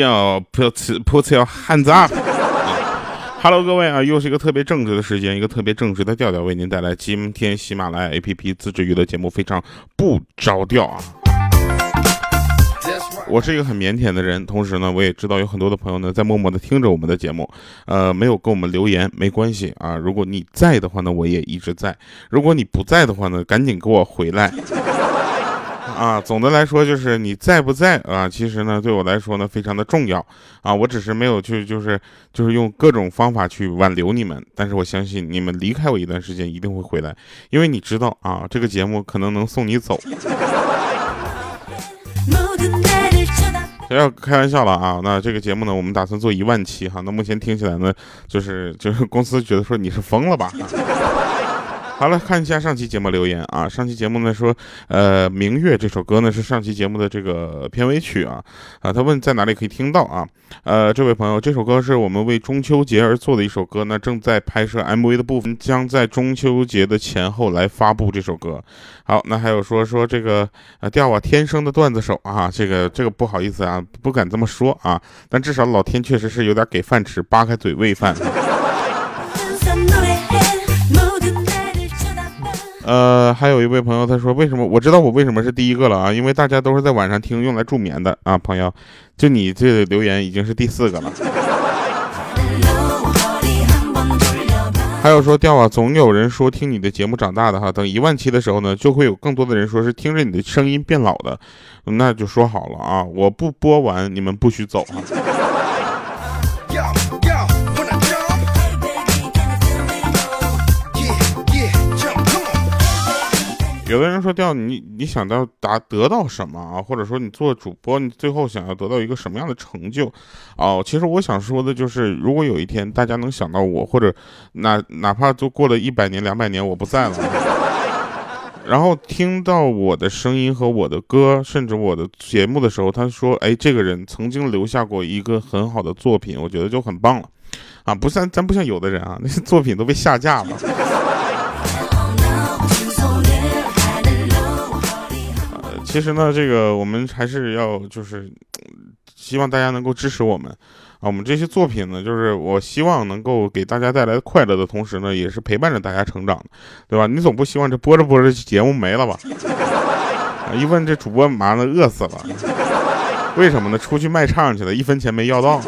要 put put your hands up。Hello，各位啊，又是一个特别正直的时间，一个特别正直的调调，为您带来今天喜马拉雅 APP 自制娱乐节目，非常不着调啊。我是一个很腼腆的人，同时呢，我也知道有很多的朋友呢在默默的听着我们的节目，呃，没有给我们留言，没关系啊。如果你在的话呢，我也一直在；如果你不在的话呢，赶紧给我回来啊。总的来说，就是你在不在啊，其实呢，对我来说呢，非常的重要啊。我只是没有去，就是就是用各种方法去挽留你们，但是我相信你们离开我一段时间一定会回来，因为你知道啊，这个节目可能能送你走。不 要开玩笑了啊！那这个节目呢，我们打算做一万期哈。那目前听起来呢，就是就是公司觉得说你是疯了吧？好了，看一下上期节目留言啊。上期节目呢说，呃，《明月》这首歌呢是上期节目的这个片尾曲啊。啊，他问在哪里可以听到啊？呃，这位朋友，这首歌是我们为中秋节而做的一首歌，那正在拍摄 MV 的部分，将在中秋节的前后来发布这首歌。好，那还有说说这个呃调啊，天生的段子手啊，这个这个不好意思啊，不敢这么说啊，但至少老天确实是有点给饭吃，扒开嘴喂饭。呃，还有一位朋友，他说：“为什么我知道我为什么是第一个了啊？因为大家都是在晚上听，用来助眠的啊。”朋友，就你这留言已经是第四个了。还有说调啊，总有人说听你的节目长大的哈，等一万期的时候呢，就会有更多的人说是听着你的声音变老的，那就说好了啊，我不播完你们不许走啊。有的人说调你你想到达得到什么啊？或者说你做主播，你最后想要得到一个什么样的成就？哦，其实我想说的就是，如果有一天大家能想到我，或者哪哪怕都过了一百年、两百年我不在了，然后听到我的声音和我的歌，甚至我的节目的时候，他说：“哎，这个人曾经留下过一个很好的作品，我觉得就很棒了。”啊，不像咱不像有的人啊，那些作品都被下架了。其实呢，这个我们还是要就是希望大家能够支持我们啊。我们这些作品呢，就是我希望能够给大家带来快乐的同时呢，也是陪伴着大家成长，对吧？你总不希望这播着播着节目没了吧？一问这主播妈的饿死了，为什么呢？出去卖唱去了，一分钱没要到。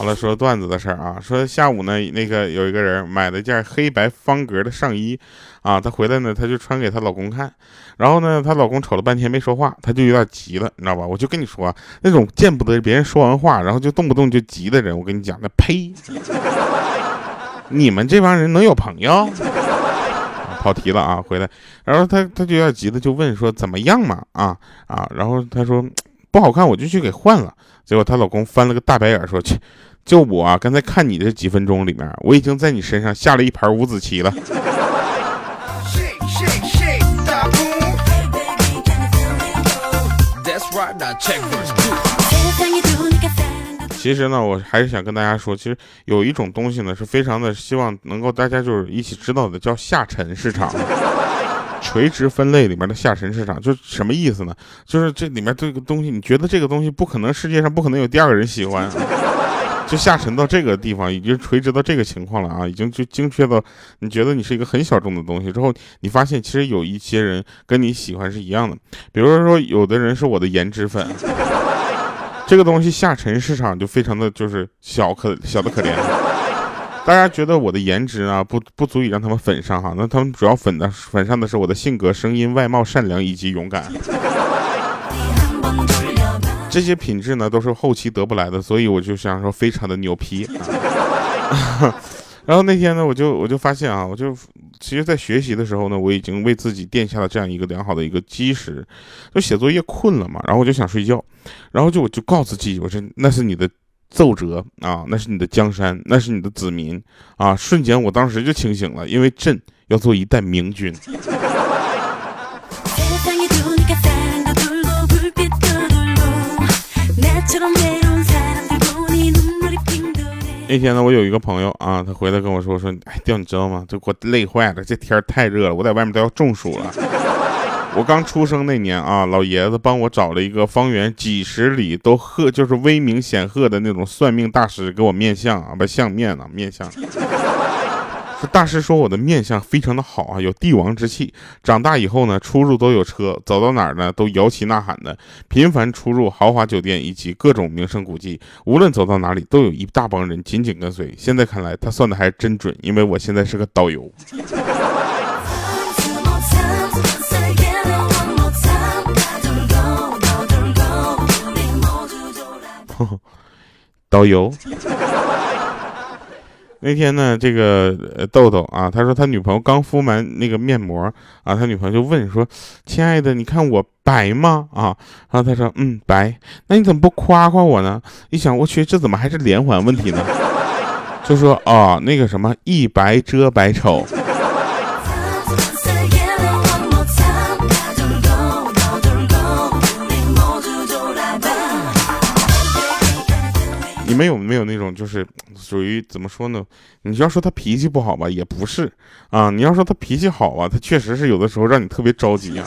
好了，说段子的事儿啊，说下午呢，那个有一个人买了件黑白方格的上衣，啊，她回来呢，她就穿给她老公看，然后呢，她老公瞅了半天没说话，她就有点急了，你知道吧？我就跟你说，那种见不得别人说完话，然后就动不动就急的人，我跟你讲，那呸！你们这帮人能有朋友？跑题了啊，回来，然后她她就有点急的就问说怎么样嘛？啊啊，然后她说不好看，我就去给换了。结果她老公翻了个大白眼说去。就我啊，刚才看你的几分钟里面，我已经在你身上下了一盘五子棋了。其实呢，我还是想跟大家说，其实有一种东西呢，是非常的希望能够大家就是一起知道的，叫下沉市场。垂直分类里面的下沉市场，就什么意思呢？就是这里面这个东西，你觉得这个东西不可能，世界上不可能有第二个人喜欢。就下沉到这个地方，已经垂直到这个情况了啊！已经就精确到你觉得你是一个很小众的东西之后，你发现其实有一些人跟你喜欢是一样的。比如说，有的人是我的颜值粉，这个东西下沉市场就非常的就是小可小的可怜。大家觉得我的颜值啊不不足以让他们粉上哈，那他们主要粉的粉上的是我的性格、声音、外貌、善良以及勇敢。这些品质呢都是后期得不来的，所以我就想说非常的牛批。然后那天呢，我就我就发现啊，我就其实，在学习的时候呢，我已经为自己垫下了这样一个良好的一个基石。就写作业困了嘛，然后我就想睡觉，然后就我就告诉自己，我说那是你的奏折啊，那是你的江山，那是你的子民啊。瞬间，我当时就清醒了，因为朕要做一代明君。那天呢，我有一个朋友啊，他回来跟我说说，哎，调你知道吗？这给我累坏了，这天太热了，我在外面都要中暑了。我刚出生那年啊，老爷子帮我找了一个方圆几十里都赫，就是威名显赫的那种算命大师给我面相啊，不相面呢，面相。这大师说我的面相非常的好啊，有帝王之气。长大以后呢，出入都有车，走到哪儿呢都摇旗呐喊的，频繁出入豪华酒店以及各种名胜古迹。无论走到哪里，都有一大帮人紧紧跟随。现在看来，他算的还真准，因为我现在是个导游。导游。那天呢，这个豆豆啊，他说他女朋友刚敷完那个面膜啊，他女朋友就问说：“亲爱的，你看我白吗？”啊，然后他说：“嗯，白。那你怎么不夸夸我呢？”一想，我去，这怎么还是连环问题呢？就说啊，那个什么，一白遮百丑。你们有没有那种就是属于怎么说呢？你要说他脾气不好吧，也不是啊。你要说他脾气好啊，他确实是有的时候让你特别着急啊，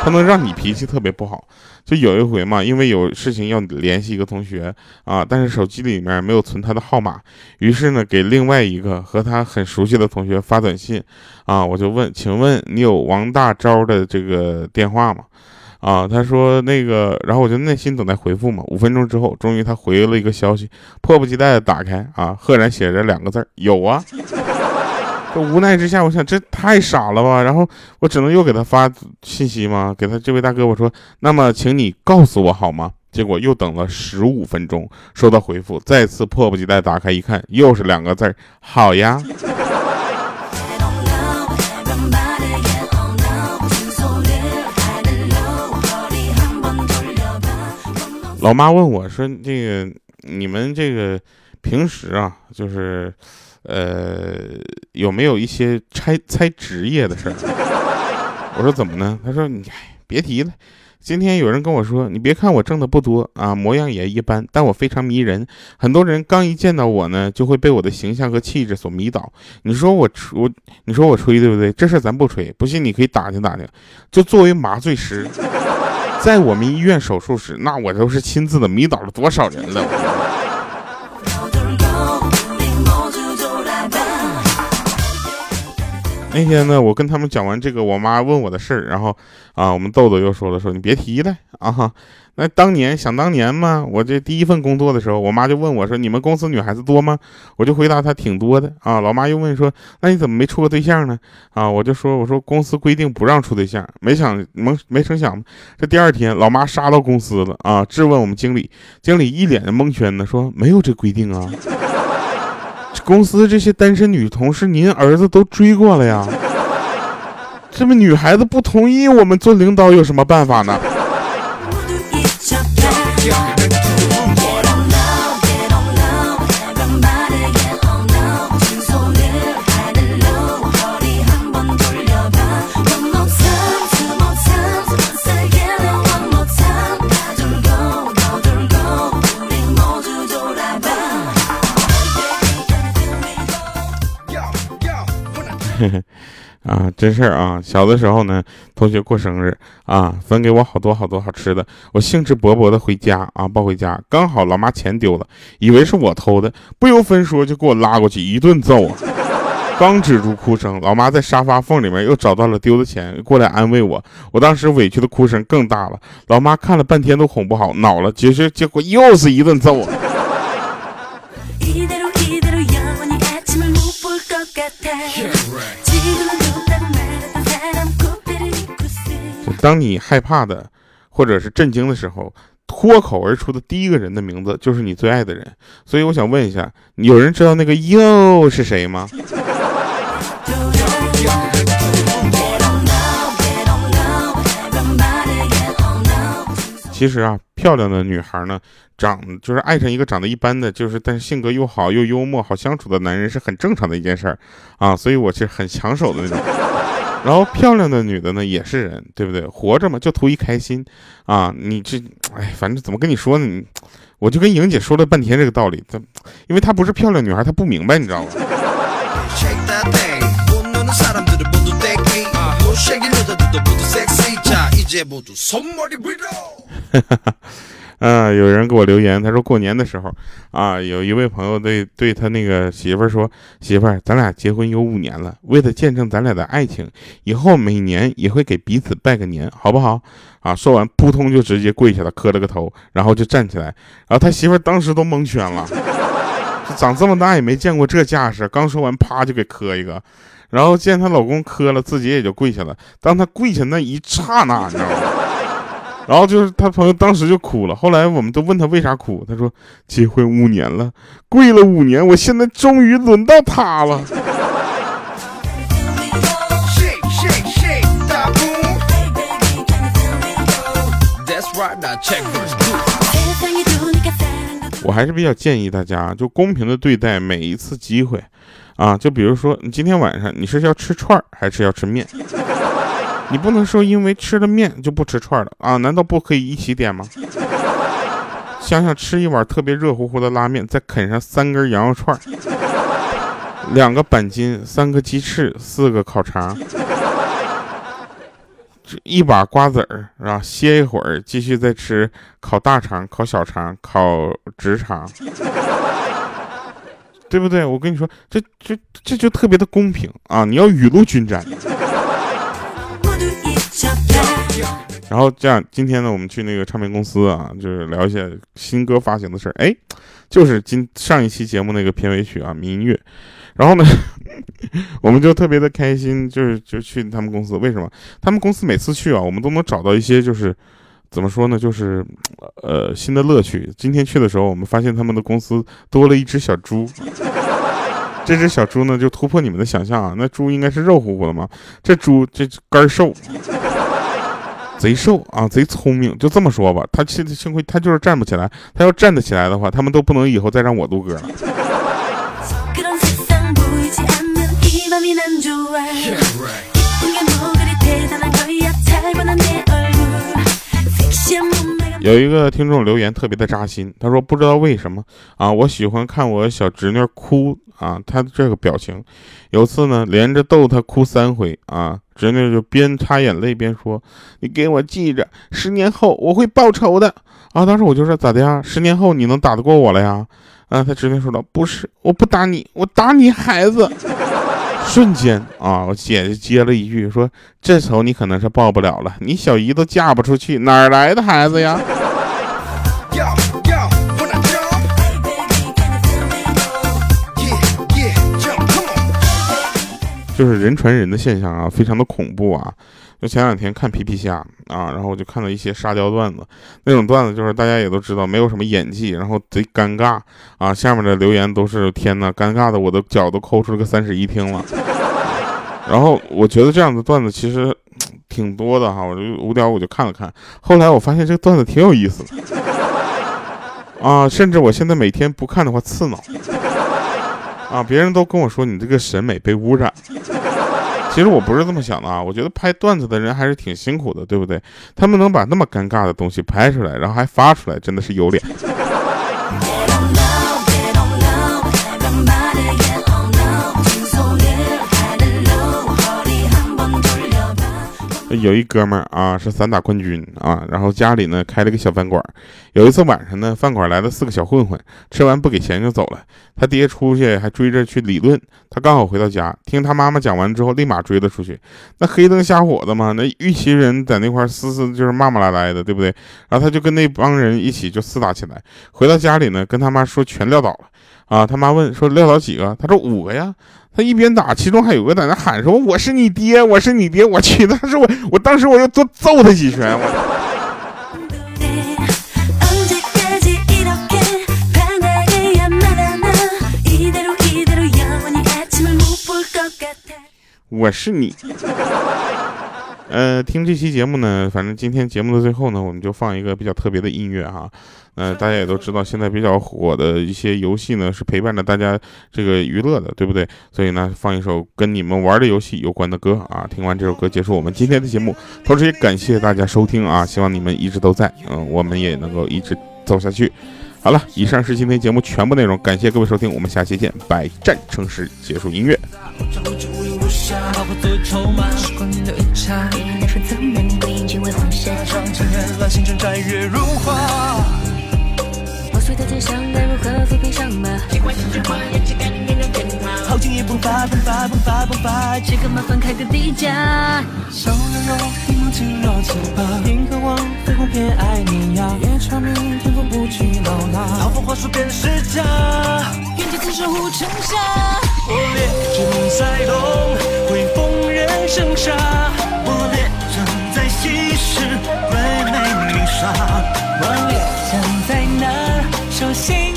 他能让你脾气特别不好。就有一回嘛，因为有事情要联系一个同学啊，但是手机里面没有存他的号码，于是呢给另外一个和他很熟悉的同学发短信啊，我就问，请问你有王大钊的这个电话吗？啊，他说那个，然后我就耐心等待回复嘛。五分钟之后，终于他回了一个消息，迫不及待的打开啊，赫然写着两个字有啊。这无奈之下，我想这太傻了吧。然后我只能又给他发信息嘛，给他这位大哥我说，那么请你告诉我好吗？结果又等了十五分钟，收到回复，再次迫不及待打开一看，又是两个字好呀。老妈问我说：“这个你们这个平时啊，就是，呃，有没有一些猜猜职业的事儿？”我说：“怎么呢？”他说：“你别提了，今天有人跟我说，你别看我挣的不多啊，模样也一般，但我非常迷人。很多人刚一见到我呢，就会被我的形象和气质所迷倒。你说我吹，你说我吹对不对？这事咱不吹，不信你可以打听打听。就作为麻醉师。”在我们医院手术室，那我都是亲自的迷倒了多少人了。那天呢，我跟他们讲完这个，我妈问我的事儿，然后啊，我们豆豆又说了，说你别提了啊。那当年想当年嘛，我这第一份工作的时候，我妈就问我说：“你们公司女孩子多吗？”我就回答她挺多的啊。老妈又问说：“那你怎么没处过对象呢？”啊，我就说：“我说公司规定不让处对象。”没想没没成想，这第二天老妈杀到公司了啊，质问我们经理，经理一脸的蒙圈呢，说：“没有这规定啊，公司这些单身女同事，您儿子都追过了呀，这么女孩子不同意，我们做领导有什么办法呢？” 啊，真事儿啊！小的时候呢，同学过生日啊，分给我好多好多好吃的，我兴致勃勃的回家啊，抱回家，刚好老妈钱丢了，以为是我偷的，不由分说就给我拉过去一顿揍啊！刚止住哭声，老妈在沙发缝里面又找到了丢的钱，过来安慰我，我当时委屈的哭声更大了，老妈看了半天都哄不好，恼了，结实结果又是一顿揍！当你害怕的，或者是震惊的时候，脱口而出的第一个人的名字就是你最爱的人。所以我想问一下，有人知道那个又是谁吗？其实啊，漂亮的女孩呢，长就是爱上一个长得一般的，就是但是性格又好又幽默、好相处的男人是很正常的一件事儿啊。所以我是很抢手的那种。然后漂亮的女的呢也是人，对不对？活着嘛就图一开心，啊，你这，哎，反正怎么跟你说呢？你，我就跟莹姐说了半天这个道理，她，因为她不是漂亮女孩，她不明白，你知道吗？嗯，有人给我留言，他说过年的时候啊，有一位朋友对对他那个媳妇儿说：“媳妇儿，咱俩结婚有五年了，为了见证咱俩的爱情，以后每年也会给彼此拜个年，好不好？”啊，说完扑通就直接跪下了，磕了个头，然后就站起来，然后他媳妇儿当时都蒙圈了，长这么大也没见过这架势，刚说完啪就给磕一个，然后见她老公磕了，自己也就跪下了。当她跪下那一刹那，你知道吗？然后就是他朋友当时就哭了，后来我们都问他为啥哭，他说结婚五年了，跪了五年，我现在终于轮到他了。我还是比较建议大家就公平的对待每一次机会，啊，就比如说你今天晚上你是要吃串还是要吃面？你不能说因为吃了面就不吃串了啊？难道不可以一起点吗？想想吃一碗特别热乎乎的拉面，再啃上三根羊肉串，两个板筋，三个鸡翅，四个烤肠，一把瓜子儿，是吧？歇一会儿，继续再吃烤大肠、烤小肠、烤直肠，对不对？我跟你说，这这这就特别的公平啊！你要雨露均沾。然后这样，今天呢，我们去那个唱片公司啊，就是聊一下新歌发行的事儿。哎，就是今上一期节目那个片尾曲啊，民乐。然后呢，我们就特别的开心，就是就去他们公司。为什么？他们公司每次去啊，我们都能找到一些就是怎么说呢，就是呃新的乐趣。今天去的时候，我们发现他们的公司多了一只小猪。这只小猪呢，就突破你们的想象啊！那猪应该是肉乎乎的嘛？这猪这肝瘦。贼瘦啊，贼聪明，就这么说吧。他幸幸亏他就是站不起来，他要站得起来的话，他们都不能以后再让我录歌了。有一个听众留言特别的扎心，他说不知道为什么啊，我喜欢看我小侄女哭啊，她这个表情，有次呢连着逗她哭三回啊，侄女就边擦眼泪边说：“你给我记着，十年后我会报仇的啊。”当时我就说咋的呀？十年后你能打得过我了呀？啊，他侄女说道：“不是，我不打你，我打你孩子。”瞬间啊，我姐姐接了一句说：“这仇你可能是报不了了，你小姨都嫁不出去，哪来的孩子呀？”就是人传人的现象啊，非常的恐怖啊。就前两天看皮皮虾啊，然后我就看到一些沙雕段子，那种段子就是大家也都知道，没有什么演技，然后贼尴尬啊。下面的留言都是天呐，尴尬的我的脚都抠出了个三室一厅了。然后我觉得这样的段子其实挺多的哈，我就无聊我就看了看，后来我发现这个段子挺有意思的啊，甚至我现在每天不看的话刺挠啊，别人都跟我说你这个审美被污染。其实我不是这么想的啊，我觉得拍段子的人还是挺辛苦的，对不对？他们能把那么尴尬的东西拍出来，然后还发出来，真的是有脸。有一哥们儿啊，是散打冠军啊，然后家里呢开了个小饭馆。有一次晚上呢，饭馆来了四个小混混，吃完不给钱就走了。他爹出去还追着去理论，他刚好回到家，听他妈妈讲完之后，立马追了出去。那黑灯瞎火的嘛，那一群人在那块嘶嘶就是骂骂咧咧的，对不对？然后他就跟那帮人一起就厮打起来。回到家里呢，跟他妈说全撂倒了。啊，他妈问说撂倒几个？他说五个呀。他一边打，其中还有个在那喊说：“我是你爹，我是你爹！”我去，当时我，我当时我就多揍他几拳。我。我是你。呃，听这期节目呢，反正今天节目的最后呢，我们就放一个比较特别的音乐哈。呃，大家也都知道，现在比较火的一些游戏呢，是陪伴着大家这个娱乐的，对不对？所以呢，放一首跟你们玩的游戏有关的歌啊。听完这首歌，结束我们今天的节目。同时也感谢大家收听啊，希望你们一直都在，嗯，我们也能够一直走下去。好了，以上是今天节目全部内容，感谢各位收听，我们下期见。百战成诗，结束音乐。迸发，迸发。这个麻烦开个低价。笑容容，一梦境若奇葩。因渴望飞鸿偏爱你呀。夜长明，天风不惧老衲。老夫话术便是假。愿借此守护城下。我烈正在东，挥风人生杀。我烈正在西时，对美女杀。我烈将在南，手心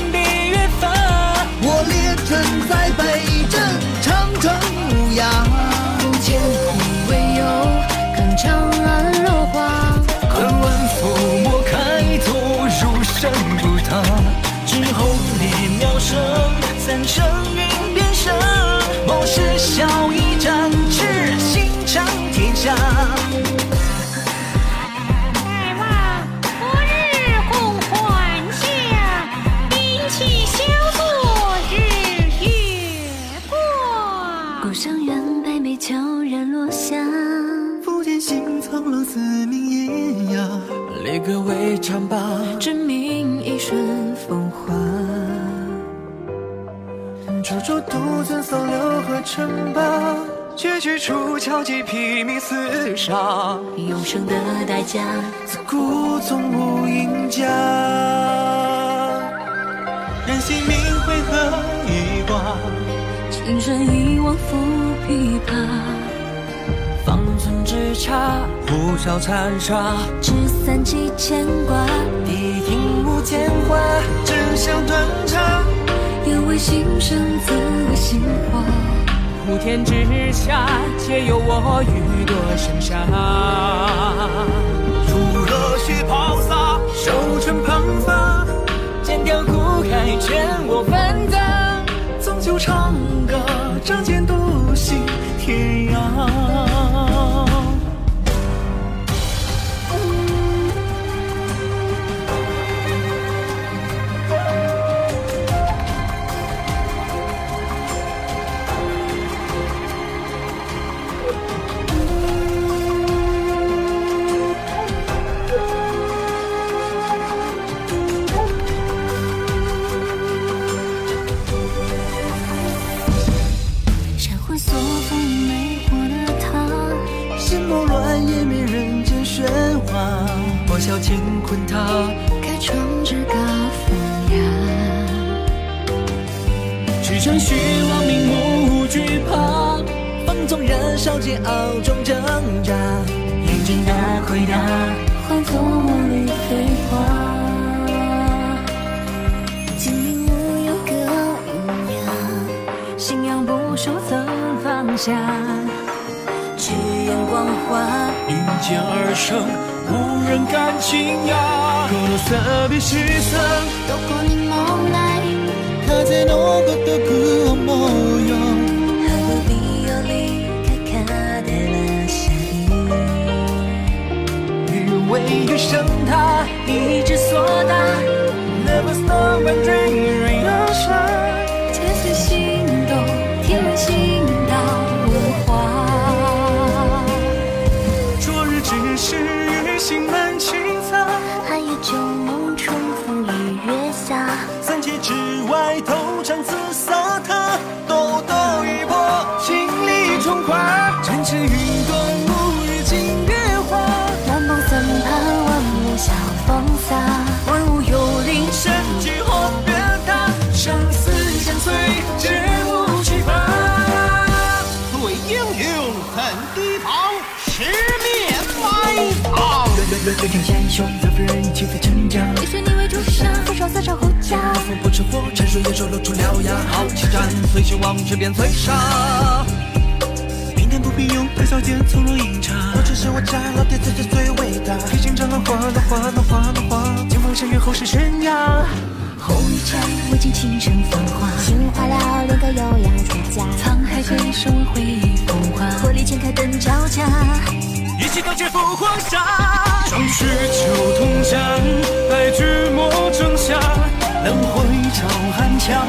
烈苗生，三生云变生。谋士笑一展翅，心长天下。待往昨日共欢笑，兵器消作日月光。故乡远，北美悄然落下。福建新苍狼四名艳阳，列歌为唱罢。处独尊扫六合称霸，绝句出鞘即披靡厮杀。永生的代价。自古从无赢家。任性命会何以挂？情深一往复琵琶。方寸之差，呼啸残杀。纸伞几牵挂。谛听无间话，只想断肠。有为心生，自为心花。普天之下，皆有我欲夺神杀。如热血抛洒，手唇喷发，剑雕骨开，劝我奋战。纵酒长歌，仗剑独行天涯。心魔乱也灭人间喧哗。破晓乾坤塔，开创至高风雅。驰骋虚妄，明目无惧怕。放纵燃烧煎熬中挣扎。眼睛的回答，换作梦里飞花。今明无有个无恙，信仰不输怎放下？只眼光华，因剑而生，无人敢轻压。若落色别失色，どこにもない。風のごとく 洒。万物有灵，神机后变大，生死相随，绝无惧怕。对英雄恨地旁，十面埋藏。人人天下英雄，责不人一起飞成家。追随你为主上，扶手四朝后家。风不吃火，沉睡野兽露出獠牙。豪气战，随心往这边追杀。明天不必用推扫间从容饮茶。我只是我家老爹最最最伟大。披荆斩棘，花浪花浪花浪花。前方山岳后是悬崖。红衣战，未尽倾城繁华。情话了，练个优雅自家。沧海岁生回忆风华。火力全开灯交加。一起刀剑赴黄沙。壮士秋同江，白驹莫争下。冷回照寒枪。